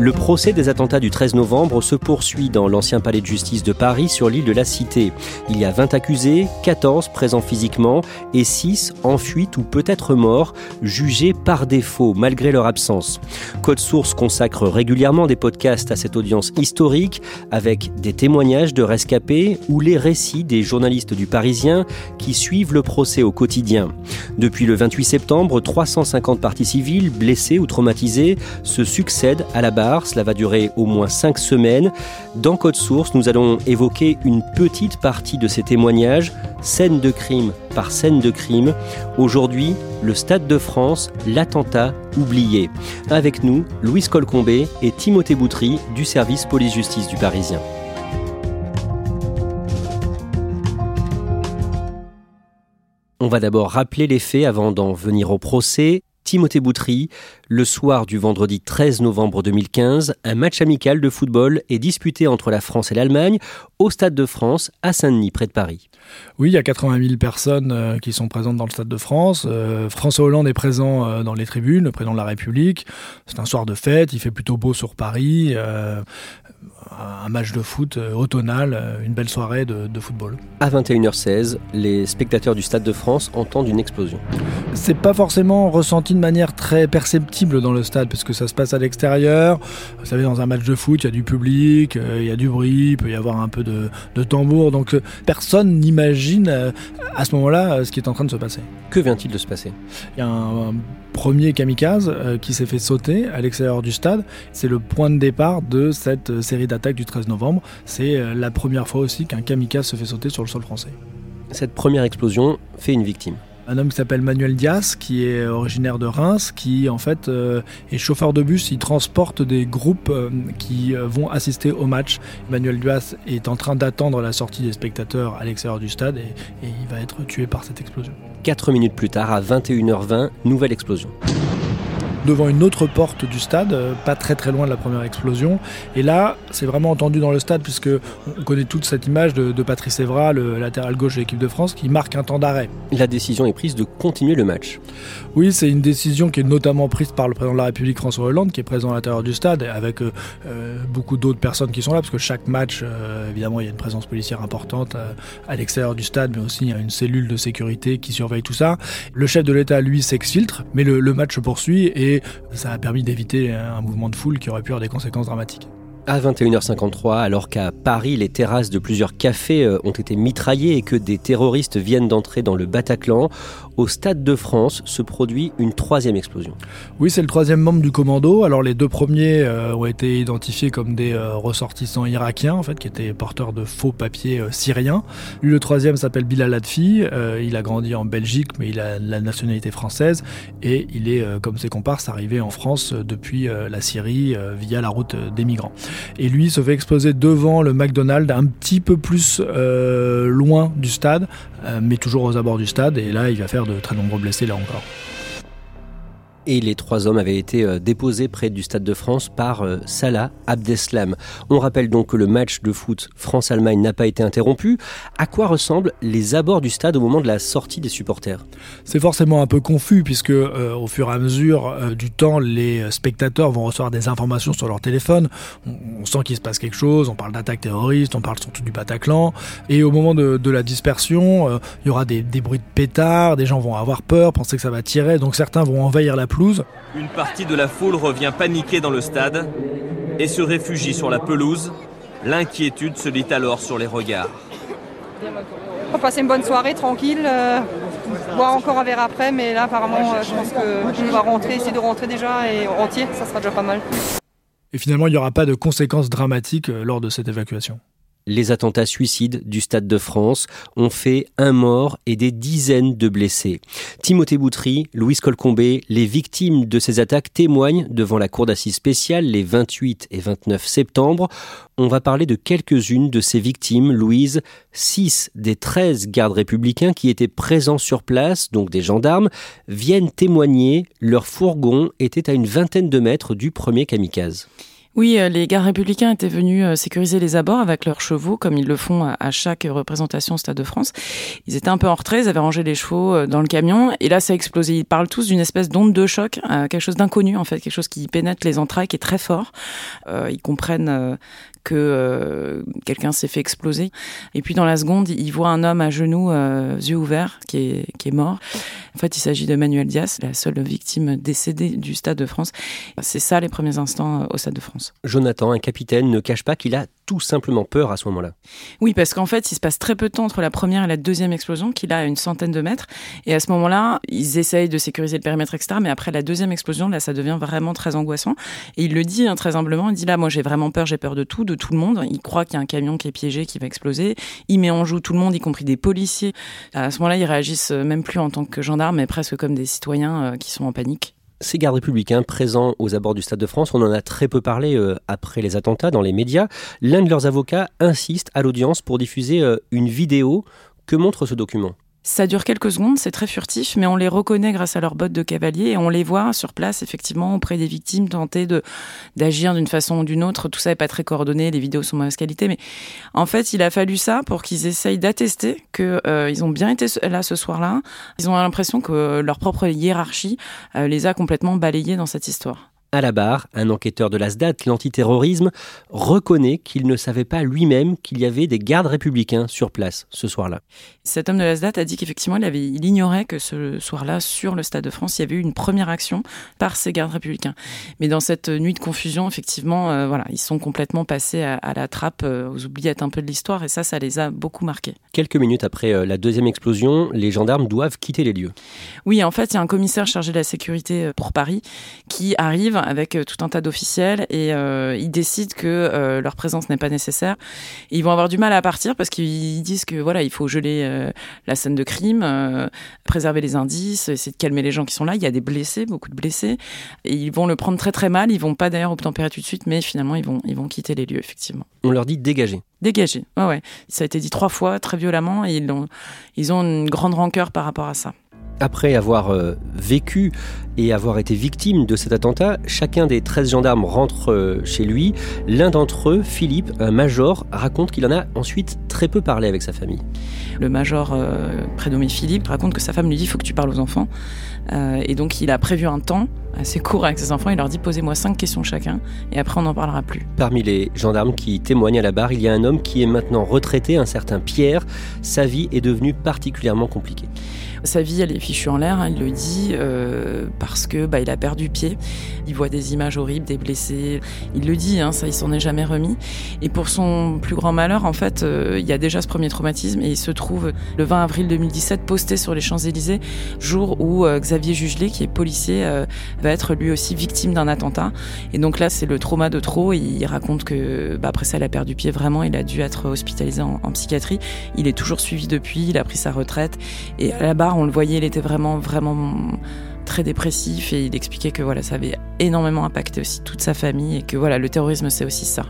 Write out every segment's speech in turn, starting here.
Le procès des attentats du 13 novembre se poursuit dans l'ancien palais de justice de Paris sur l'île de la Cité. Il y a 20 accusés, 14 présents physiquement et 6 en fuite ou peut-être morts, jugés par défaut malgré leur absence. Code Source consacre régulièrement des podcasts à cette audience historique avec des témoignages de rescapés ou les récits des journalistes du Parisien qui suivent le procès au quotidien. Depuis le 28 septembre, 350 parties civiles blessées ou traumatisées se succèdent à la barre cela va durer au moins cinq semaines. Dans Code Source, nous allons évoquer une petite partie de ces témoignages, scène de crime par scène de crime. Aujourd'hui, le Stade de France, l'attentat oublié. Avec nous, Louise Colcombé et Timothée Boutry du service police-justice du Parisien. On va d'abord rappeler les faits avant d'en venir au procès. Timothée Boutry. Le soir du vendredi 13 novembre 2015, un match amical de football est disputé entre la France et l'Allemagne au Stade de France à Saint-Denis, près de Paris. Oui, il y a 80 000 personnes euh, qui sont présentes dans le Stade de France. Euh, François Hollande est présent euh, dans les tribunes, le président de la République. C'est un soir de fête, il fait plutôt beau sur Paris. Un match de foot automnal, une belle soirée de, de football. À 21h16, les spectateurs du Stade de France entendent une explosion. C'est pas forcément ressenti de manière très perceptible dans le stade parce que ça se passe à l'extérieur. Vous savez, dans un match de foot, il y a du public, euh, il y a du bruit, il peut y avoir un peu de, tambour. Donc euh, personne n'imagine euh, à ce moment-là ce qui est en train de se passer. Que vient-il de se passer? Il y a un, premier kamikaze qui s'est fait sauter à l'extérieur du stade. C'est le point de départ de cette série d'attaques du 13 novembre. C'est la première fois aussi qu'un kamikaze se fait sauter sur le sol français. Cette première explosion fait une victime un homme qui s'appelle Manuel Dias, qui est originaire de Reims, qui en fait euh, est chauffeur de bus. Il transporte des groupes euh, qui euh, vont assister au match. Manuel Dias est en train d'attendre la sortie des spectateurs à l'extérieur du stade et, et il va être tué par cette explosion. Quatre minutes plus tard, à 21h20, nouvelle explosion devant une autre porte du stade, euh, pas très très loin de la première explosion. Et là, c'est vraiment entendu dans le stade, puisque on connaît toute cette image de, Patrice Evra, le latéral gauche de l'équipe de France, qui marque un temps d'arrêt. La décision est prise de continuer le match. Oui, c'est une décision qui est notamment prise par le président de la République François Hollande, qui est présent à l'intérieur du stade, avec euh, euh, beaucoup d'autres personnes qui sont là, parce que chaque match, évidemment, il y a une présence policière importante à l'extérieur du stade, mais aussi il y a une cellule de sécurité qui surveille tout ça. Le chef de l'État, lui, s'exfiltre, mais le, le match se poursuit et ça a permis d'éviter un mouvement de foule qui aurait pu avoir des conséquences dramatiques à 21h53, alors qu'à Paris, les terrasses de plusieurs cafés euh, ont été mitraillées et que des terroristes viennent d'entrer dans le Bataclan, au Stade de France se produit une troisième explosion. Oui, c'est le troisième membre du commando. Alors les deux premiers euh, ont été identifiés comme des euh, ressortissants irakiens, en fait, qui étaient porteurs de faux papiers syriens. Le troisième s'appelle Bilal Adfi. il a grandi en Belgique, mais il a la nationalité française et il est, comme ses comparses, arrivé en France depuis la Syrie via la route des migrants. Et lui se fait exploser devant le McDonald's, un petit peu plus euh, loin du stade, euh, mais toujours aux abords du stade. Et là, il va faire de très nombreux blessés là encore et les trois hommes avaient été euh, déposés près du Stade de France par euh, Salah Abdeslam. On rappelle donc que le match de foot France-Allemagne n'a pas été interrompu. À quoi ressemblent les abords du stade au moment de la sortie des supporters? C'est forcément un peu confus puisque euh, au fur et à mesure du temps, les spectateurs vont recevoir des informations sur leur téléphone. On, sent qu'il se passe quelque chose, on parle d'attaque terroriste, on parle surtout du Bataclan. Et au moment de, la dispersion, il y aura des, des bruits de pétards, des gens vont avoir peur, penser que ça va tirer, donc certains vont envahir la une partie de la foule revient paniquée dans le stade et se réfugie sur la pelouse. L'inquiétude se lit alors sur les regards. On va passer une bonne soirée tranquille, euh, boire encore un verre après, mais là apparemment euh, je pense qu'on va rentrer, essayer de rentrer déjà et entier, ça sera déjà pas mal. Et finalement il n'y aura pas de conséquences dramatiques euh, lors de cette évacuation les attentats suicides du Stade de France ont fait un mort et des dizaines de blessés. Timothée Boutry, Louise Colcombé, les victimes de ces attaques témoignent devant la cour d'assises spéciale les 28 et 29 septembre. On va parler de quelques-unes de ces victimes. Louise, 6 des 13 gardes républicains qui étaient présents sur place, donc des gendarmes, viennent témoigner. Leur fourgon était à une vingtaine de mètres du premier kamikaze. Oui, euh, les gardes républicains étaient venus euh, sécuriser les abords avec leurs chevaux, comme ils le font à chaque représentation au Stade de France. Ils étaient un peu en retrait, ils avaient rangé les chevaux euh, dans le camion, et là ça a explosé. Ils parlent tous d'une espèce d'onde de choc, quelque chose d'inconnu en fait, quelque chose qui pénètre les entrailles, qui est très fort. ils comprennent que euh, quelqu'un s'est fait exploser. Et puis dans la seconde, il voit un homme à genoux, euh, yeux ouverts, qui est, qui est mort. En fait, il s'agit de Manuel Diaz, la seule victime décédée du Stade de France. C'est ça les premiers instants euh, au Stade de France. Jonathan, un capitaine, ne cache pas qu'il a tout simplement peur à ce moment-là. Oui, parce qu'en fait, il se passe très peu de temps entre la première et la deuxième explosion, qu'il a à une centaine de mètres. Et à ce moment-là, ils essayent de sécuriser le périmètre, etc. Mais après la deuxième explosion, là, ça devient vraiment très angoissant. Et il le dit hein, très humblement, il dit là, moi j'ai vraiment peur, j'ai peur de tout, de tout le monde. Il croit qu'il y a un camion qui est piégé, qui va exploser. Il met en joue tout le monde, y compris des policiers. À ce moment-là, ils réagissent même plus en tant que gendarmes, mais presque comme des citoyens euh, qui sont en panique. Ces gardes républicains présents aux abords du Stade de France, on en a très peu parlé euh, après les attentats dans les médias. L'un de leurs avocats insiste à l'audience pour diffuser euh, une vidéo. Que montre ce document? Ça dure quelques secondes, c'est très furtif, mais on les reconnaît grâce à leurs bottes de cavalier et on les voit sur place, effectivement, auprès des victimes, tenter de d'agir d'une façon ou d'une autre. Tout ça n'est pas très coordonné, les vidéos sont mauvaise qualité, mais en fait, il a fallu ça pour qu'ils essayent d'attester qu'ils euh, ont bien été là ce soir-là. Ils ont l'impression que leur propre hiérarchie euh, les a complètement balayés dans cette histoire. À la barre, un enquêteur de l'ASDAT, l'antiterrorisme, reconnaît qu'il ne savait pas lui-même qu'il y avait des gardes républicains sur place ce soir-là. Cet homme de l'ASDAT a dit qu'effectivement, il, avait, il ignorait que ce soir-là, sur le Stade de France, il y avait eu une première action par ces gardes républicains. Mais dans cette nuit de confusion, effectivement, euh, voilà, ils sont complètement passés à, la trappe, euh, aux oubliettes un peu de l'histoire, et ça, ça les a beaucoup marqués. Quelques minutes après euh, la deuxième explosion, les gendarmes doivent quitter les lieux. Oui, en fait, il y a un commissaire chargé de la sécurité pour Paris qui arrive avec euh, tout un tas d'officiels et euh, ils décident que euh, leur présence n'est pas nécessaire. ils vont avoir du mal à partir parce qu'ils disent que voilà, il faut geler la scène de crime, préserver les indices, essayer de calmer les gens qui sont là. Il y a des blessés, beaucoup de blessés. Et ils vont le prendre très très mal. Ils vont pas d'ailleurs obtempérer tout de suite, mais finalement ils vont ils vont quitter les lieux effectivement. On leur dit dégager. Dégager. Ouais ouais. Ça a été dit trois fois très violemment et ils ont ils ont une grande rancœur par rapport à ça. Après avoir euh, vécu et avoir été victime de cet attentat, chacun des 13 gendarmes rentre euh, chez lui. L'un d'entre eux, Philippe, un major, raconte qu'il en a ensuite très peu parlé avec sa famille. Le major euh, prénommé Philippe raconte que sa femme lui dit il faut que tu parles aux enfants. et donc il a prévu un temps assez court avec ses enfants. Il leur dit posez-moi cinq questions chacun et après on n'en parlera plus. Parmi les gendarmes qui témoignent à la barre, il y a un homme qui est maintenant retraité, un certain Pierre. Sa vie est devenue particulièrement compliquée. Sa vie, elle est fichue en l'air, hein, il le dit, euh, parce que bah, il a perdu pied. Il voit des images horribles, des blessés. Il le dit, hein, ça, il s'en est jamais remis. Et pour son plus grand malheur, en fait, euh, il y a déjà ce premier traumatisme et il se trouve le 20 avril 2017 posté sur les Champs-Élysées, jour où euh, Xavier Jugelet, qui est policier, va être lui aussi victime d'un attentat. Et donc là, c'est le trauma de trop. Il raconte que bah, après ça, il a perdu pied vraiment. Il a dû être hospitalisé en, en psychiatrie. Il est toujours suivi depuis. Il a pris sa retraite. Et à on le voyait, il était vraiment, vraiment très dépressif et il expliquait que voilà, ça avait énormément impacté aussi toute sa famille et que voilà, le terrorisme c'est aussi ça.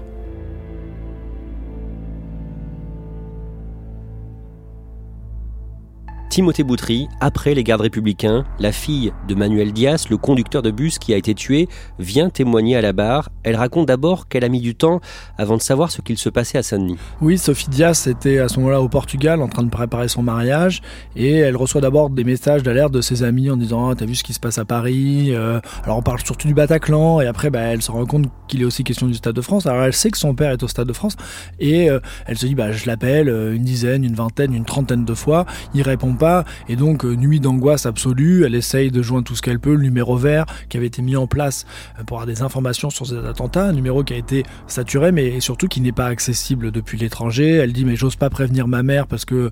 Timothée Boutry, après les gardes républicains, la fille de Manuel Diaz, le conducteur de bus qui a été tué, vient témoigner à la barre. Elle raconte d'abord qu'elle a mis du temps avant de savoir ce qu'il se passait à Saint-Denis. Oui, Sophie Diaz était à ce moment-là au Portugal en train de préparer son mariage et elle reçoit d'abord des messages d'alerte de ses amis en disant ah, T'as vu ce qui se passe à Paris euh, Alors on parle surtout du Bataclan et après bah, elle se rend compte qu'il est aussi question du Stade de France. Alors elle sait que son père est au Stade de France et euh, elle se dit bah, Je l'appelle euh, une dizaine, une vingtaine, une trentaine de fois. Il répond pas et donc, euh, nuit d'angoisse absolue, elle essaye de joindre tout ce qu'elle peut, le numéro vert qui avait été mis en place euh, pour avoir des informations sur ces attentats, un numéro qui a été saturé, mais surtout qui n'est pas accessible depuis l'étranger. Elle dit, mais j'ose pas prévenir ma mère parce que euh,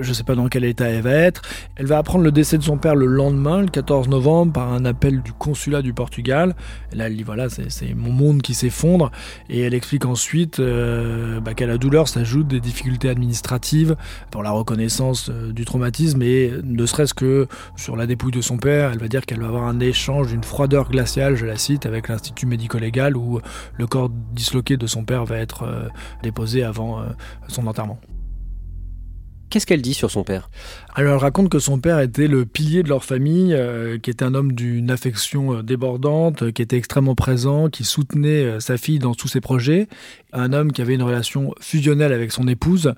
je sais pas dans quel état elle va être. Elle va apprendre le décès de son père le lendemain, le 14 novembre, par un appel du consulat du Portugal. Là, elle dit, voilà, c'est mon monde qui s'effondre. Et elle explique ensuite bah, qu'à la douleur s'ajoutent des difficultés administratives pour la reconnaissance du traumatisme mais ne serait-ce que sur la dépouille de son père, elle va dire qu'elle va avoir un échange d'une froideur glaciale, je la cite, avec l'Institut médico-légal où le corps disloqué de son père va être euh, déposé avant euh, son enterrement. Qu'est-ce qu'elle dit sur son père? Alors elle raconte que son père était le pilier de leur famille, euh, qui était un homme d'une affection euh, débordante, euh, qui était extrêmement présent, qui soutenait sa fille dans tous ses projets. Un homme qui avait une relation fusionnelle avec son épouse.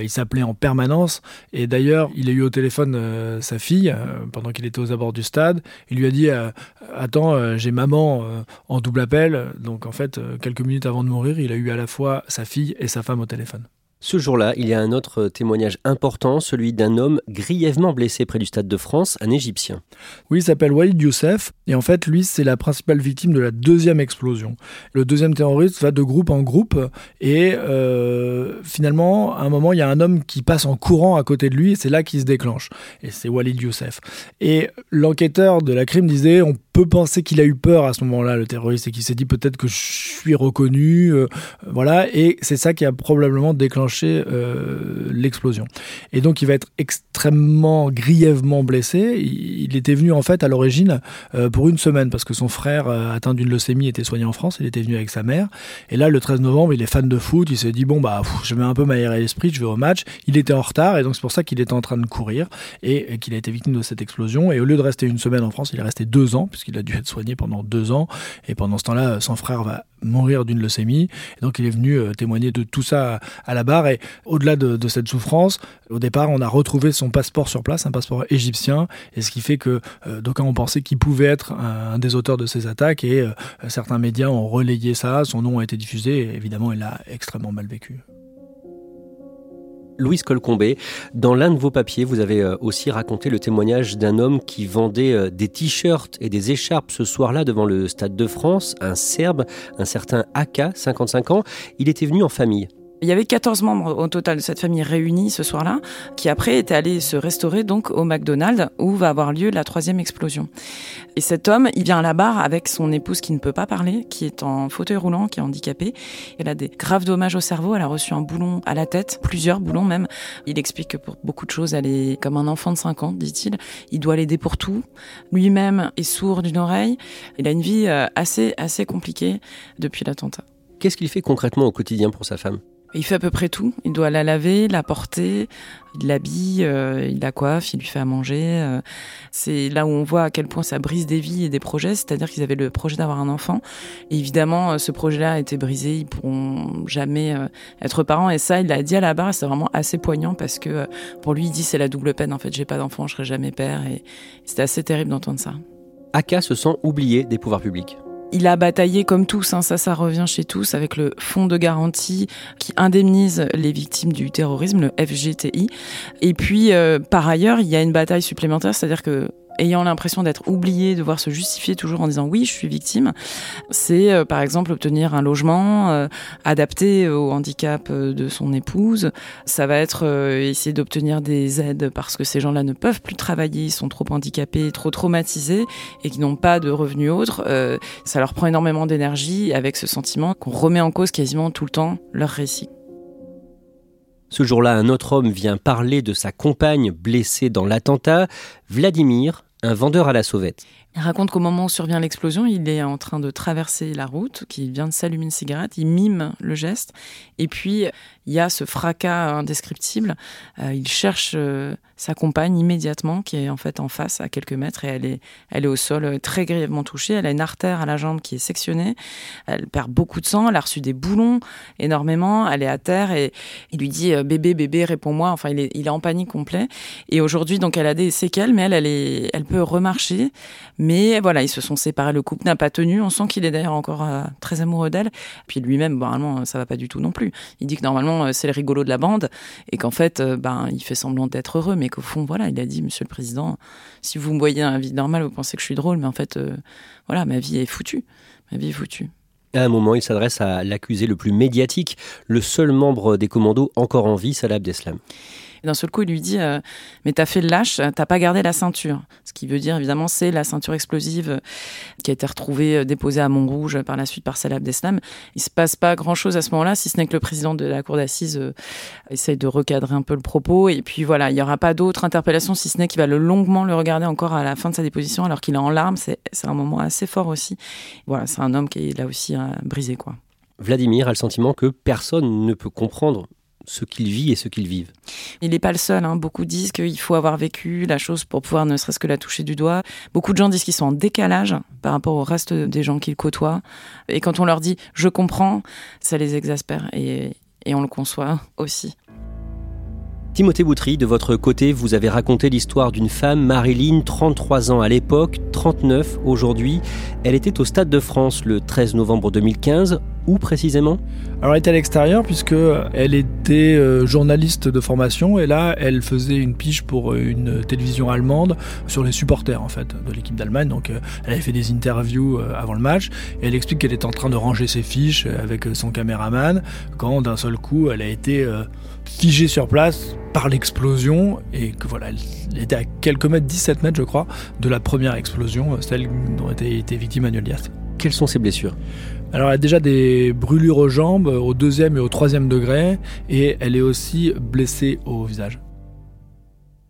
il s'appelait en permanence. Et d'ailleurs, il a eu au téléphone sa fille pendant qu'il était aux abords du stade. Il lui a dit Attends, j'ai maman en double appel. Donc en fait, quelques minutes avant de mourir, il a eu à la fois sa fille et sa femme au téléphone. Ce jour-là, il y a un autre témoignage important, celui d'un homme grièvement blessé près du Stade de France, un Égyptien. Oui, il s'appelle Walid Youssef, et en fait, lui, c'est la principale victime de la deuxième explosion. Le deuxième terroriste va de groupe en groupe, et euh, finalement, à un moment, il y a un homme qui passe en courant à côté de lui, et c'est là qu'il se déclenche. Et c'est Walid Youssef. Et l'enquêteur de la crime disait, peut penser qu'il a eu peur à ce moment-là, le terroriste, et qu'il s'est dit peut-être que je suis reconnu, euh, voilà, et c'est ça qui a probablement déclenché euh, l'explosion. Et donc il va être extrêmement grièvement blessé. Il, était venu en fait à l'origine euh, pour une semaine parce que son frère atteint d'une leucémie était soigné en France. Il était venu avec sa mère. Et là le 13 novembre, il est fan de foot. Il s'est dit bon bah je vais un peu m'aérer l'esprit, je vais au match. Il était en retard et donc c'est pour ça qu'il était en train de courir et, qu'il a été victime de cette explosion. Et au lieu de rester une semaine en France, il est resté deux ans puisqu'il a dû être soigné pendant deux ans. Et pendant ce temps-là, son frère va mourir d'une leucémie. Et donc il est venu témoigner de tout ça à la barre et au-delà de, cette souffrance, au départ, on a retrouvé son passeport sur place, un passeport égyptien, et ce qui fait que euh, d'aucuns ont pensé qu'il pouvait être un, des auteurs de ces attaques, et euh, certains médias ont relayé ça, son nom a été diffusé, évidemment, il a extrêmement mal vécu. Louise Colcombé, dans l'un de vos papiers, vous avez euh, aussi raconté le témoignage d'un homme qui vendait des t-shirts et des écharpes ce soir-là devant le Stade de France, un Serbe, un certain Aka, 55 ans. Il était venu en famille. Il y avait 14 membres au total de cette famille réunis ce soir-là, qui après étaient allés se restaurer donc au McDonald's où va avoir lieu la troisième explosion. Et cet homme, il vient à la barre avec son épouse qui ne peut pas parler, qui est en fauteuil roulant, qui est handicapée. Elle a des graves dommages au cerveau, elle a reçu un boulon à la tête, plusieurs boulons même. Il explique que pour beaucoup de choses, elle est comme un enfant de 5 ans, dit-il. Il doit l'aider pour tout. Lui-même est sourd d'une oreille. Il a une vie euh, assez, assez compliquée depuis l'attentat. Qu'est-ce qu'il fait concrètement au quotidien pour sa femme? Il fait à peu près tout. Il doit la laver, la porter, il l'habille, euh, il la coiffe, il lui fait à manger. Euh. c'est là où on voit à quel point ça brise des vies et des projets. C'est-à-dire qu'ils avaient le projet d'avoir un enfant. Et évidemment, euh, ce projet-là a été brisé. Ils pourront jamais être parents. Et ça, il l'a dit à la barre. C'est vraiment assez poignant parce que pour lui, il dit c'est la double peine. En fait, j'ai pas d'enfant, je serai jamais père. Et c'était assez terrible d'entendre ça. Aka se sent oublié des pouvoirs publics il a bataillé comme tous, hein, ça, ça revient chez tous, avec le fonds de garantie qui indemnise les victimes du terrorisme, le FGTI. Et puis, euh, par ailleurs, il y a une bataille supplémentaire, c'est-à-dire que ayant l'impression d'être oublié, devoir se justifier toujours en disant oui, je suis victime, c'est euh, par exemple obtenir un logement euh, adapté au handicap euh, de son épouse. Ça va être essayer d'obtenir des aides parce que ces gens-là ne peuvent plus travailler, ils sont trop handicapés, trop traumatisés et qui n'ont pas de revenus autres. ça leur prend énormément d'énergie avec ce sentiment qu'on remet en cause quasiment tout le temps leur récit. Ce jour-là, un autre homme vient parler de sa compagne blessée dans l'attentat, Vladimir, un vendeur à la sauvette. Il raconte qu'au moment où survient l'explosion, il est en train de traverser la route, qu'il vient de s'allumer une cigarette, il mime le geste, et puis il y a ce fracas indescriptible. Euh, il cherche euh, sa compagne immédiatement, qui est en fait en face à quelques mètres, et elle est, elle est au sol euh, très grièvement touchée. Elle a une artère à la jambe qui est sectionnée. Elle perd beaucoup de sang. Elle a reçu des boulons énormément. Elle est à terre et il lui dit bébé, bébé, réponds-moi. Enfin, il est, il est en panique complet. Et aujourd'hui, donc, elle a des séquelles, mais elle, elle, est, elle peut remarcher. Mais voilà, ils se sont séparés. Le couple n'a pas tenu. On sent qu'il est d'ailleurs encore très amoureux d'elle. Puis lui-même, normalement, ça va pas du tout non plus. Il dit que normalement euh, c'est le rigolo de la bande et qu'en fait, euh, ben, il fait semblant d'être heureux, mais qu'au fond, voilà, il a dit, Monsieur le Président, si vous me voyez la vie normale, vous pensez que je suis drôle, mais en fait, euh, voilà, ma vie est foutue, ma vie est foutue. À un moment, il s'adresse à l'accusé le plus médiatique, le seul membre des commandos encore en vie, Salah Abdeslam. Et d'un seul coup, il lui dit euh, Mais t'as fait le lâche, t'as pas gardé la ceinture. Ce qui veut dire, évidemment, c'est la ceinture explosive euh, qui a été retrouvée, euh, déposée à Montrouge par la suite par Salah Abdeslam. Il se passe pas grand chose à ce moment-là, si ce n'est que le président de la cour d'assises essaye de recadrer un peu le propos. Et puis voilà, il y aura pas d'autre interpellation, si ce n'est qu'il va le longuement le regarder encore à la fin de sa déposition, alors qu'il est en larmes. C'est un moment assez fort aussi. Voilà, c'est un homme qui est là aussi brisé, quoi. Vladimir a le sentiment que personne ne peut comprendre ce qu'il vit et ce qu'ils vivent. Il n'est pas le seul. Hein. Beaucoup disent qu'il faut avoir vécu la chose pour pouvoir ne serait-ce que la toucher du doigt. Beaucoup de gens disent qu'ils sont en décalage par rapport au reste des gens qu'ils côtoient. Et quand on leur dit je comprends, ça les exaspère et, et on le conçoit aussi. Timothée Boutry, de votre côté, vous avez raconté l'histoire d'une femme, Marilyn, 33 ans à l'époque, 39 aujourd'hui. Elle était au Stade de France le 13 novembre 2015. Où précisément? Alors elle était à l'extérieur puisque elle était euh, journaliste de formation et là elle faisait une piche pour une télévision allemande sur les supporters en fait de l'équipe d'Allemagne. Donc euh, elle avait fait des interviews euh, avant le match et elle explique qu'elle était en train de ranger ses fiches avec son caméraman quand d'un seul coup elle a été figée sur place par l'explosion et que voilà, elle était à quelques mètres, 17 mètres je crois, de la première explosion, celle dont était, été victime Manuel Diaz. Quelles sont ses blessures? Alors elle a déjà des brûlures aux jambes au deuxième et au troisième degré et elle est aussi blessée au visage.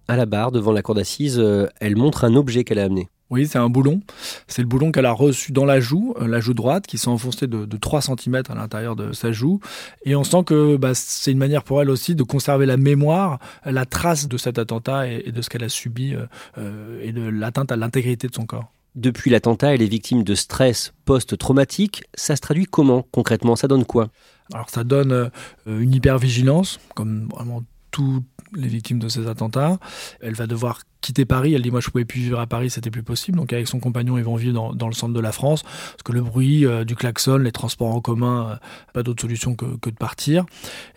À la barre devant la cour d'assises, euh, elle montre un objet qu'elle a amené. Oui, c'est un boulon. C'est le boulon qu'elle a reçu dans la joue, euh, la joue droite, qui s'est enfoncée de, 3 cm à l'intérieur de sa joue. Et on sent que bah, c'est une manière pour elle aussi de conserver la mémoire, la trace de cet attentat et, de ce qu'elle a subi euh, euh, et de l'atteinte à l'intégrité de son corps. Depuis l'attentat, elle est victime de stress post-traumatique. Ça se traduit comment concrètement? Ça donne quoi? Alors ça donne une hypervigilance, comme vraiment toutes les victimes de ces attentats. Elle va devoir quitter Paris. Elle dit moi je pouvais plus vivre à Paris, c'était plus possible. Donc avec son compagnon ils vont vivre dans, le centre de la France parce que le bruit euh, du klaxon, les transports en commun, euh, pas d'autre solution que, de partir.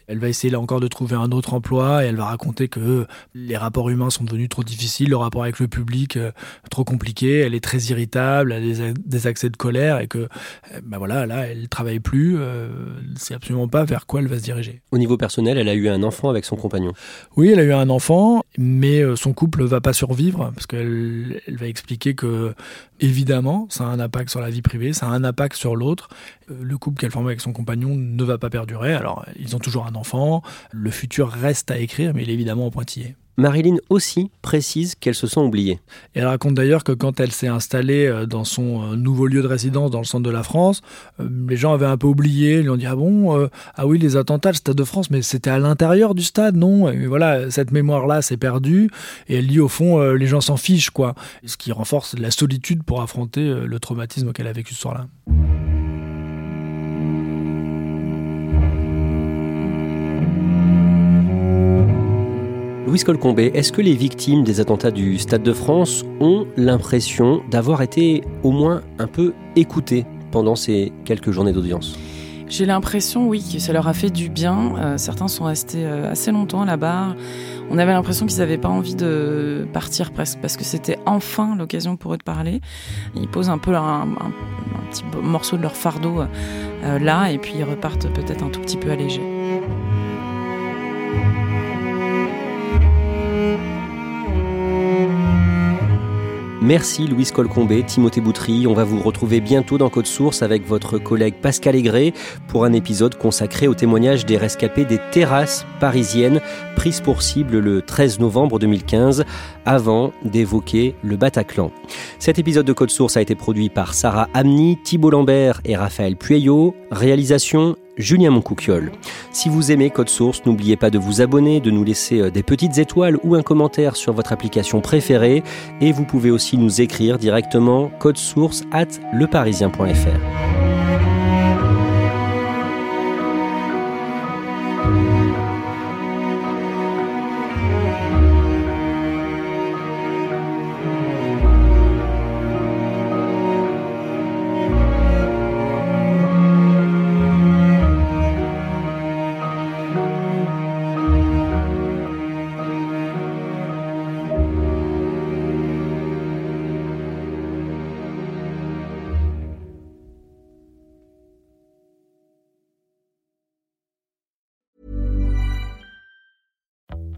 Elle va essayer là encore de trouver un autre emploi et elle va raconter que les rapports humains sont devenus trop difficiles, le rapport avec le public euh, trop compliqué. Elle est très irritable, elle a des, accès de colère et que ben voilà là elle travaille plus. c'est absolument pas vers quoi elle va se diriger. Au niveau personnel, elle a eu un enfant avec son compagnon. Oui, elle a eu un enfant, mais son couple va pas survivre, parce qu'elle elle va expliquer que, évidemment, ça a un impact sur la vie privée, ça a un impact sur l'autre. Euh, le couple qu'elle forme avec son compagnon ne va pas perdurer. Alors, ils ont toujours un enfant, le futur reste à écrire, mais il est évidemment en pointillé. Marilyn aussi précise qu'elle se sent oubliée. elle raconte d'ailleurs que quand elle s'est installée euh, dans son euh, nouveau lieu de résidence dans le centre de la France, euh, les gens avaient un peu oublié, ils lui ont dit ah bon ah oui les attentats le stade de France mais c'était à l'intérieur du stade non? Et voilà cette mémoire là s'est perdue et elle dit au fond les gens s'en fichent quoi ce qui renforce la solitude pour affronter le traumatisme qu'elle a vécu ce soir-là. Louis Colcombé, est-ce que les victimes des attentats du Stade de France ont l'impression d'avoir été au moins un peu écoutées pendant ces quelques journées d'audience? J'ai l'impression, oui, que ça leur a fait du bien. Euh, certains sont restés euh, assez longtemps à la barre. On avait l'impression qu'ils n'avaient pas envie de partir presque parce que c'était enfin l'occasion pour eux de parler. Ils posent un peu un, petit morceau de leur fardeau euh, là et puis ils repartent peut-être un tout petit peu allégés. Merci Louise Colcombé, Timothée Boutry. On va vous retrouver bientôt dans Code Source avec votre collègue Pascal Aigret pour un épisode consacré au témoignage des rescapés des terrasses parisiennes prises pour cible le 13 novembre 2015 avant d'évoquer le Bataclan. Cet épisode de Code Source a été produit par Sarah Amni, Thibault Lambert et Raphaël Pueyo. Réalisation Julien Moncouquiole. Si vous aimez Code Source, n'oubliez pas de vous abonner, de nous laisser euh, des petites étoiles ou un commentaire sur votre application préférée et vous pouvez aussi nous écrire directement source at leparisien.fr.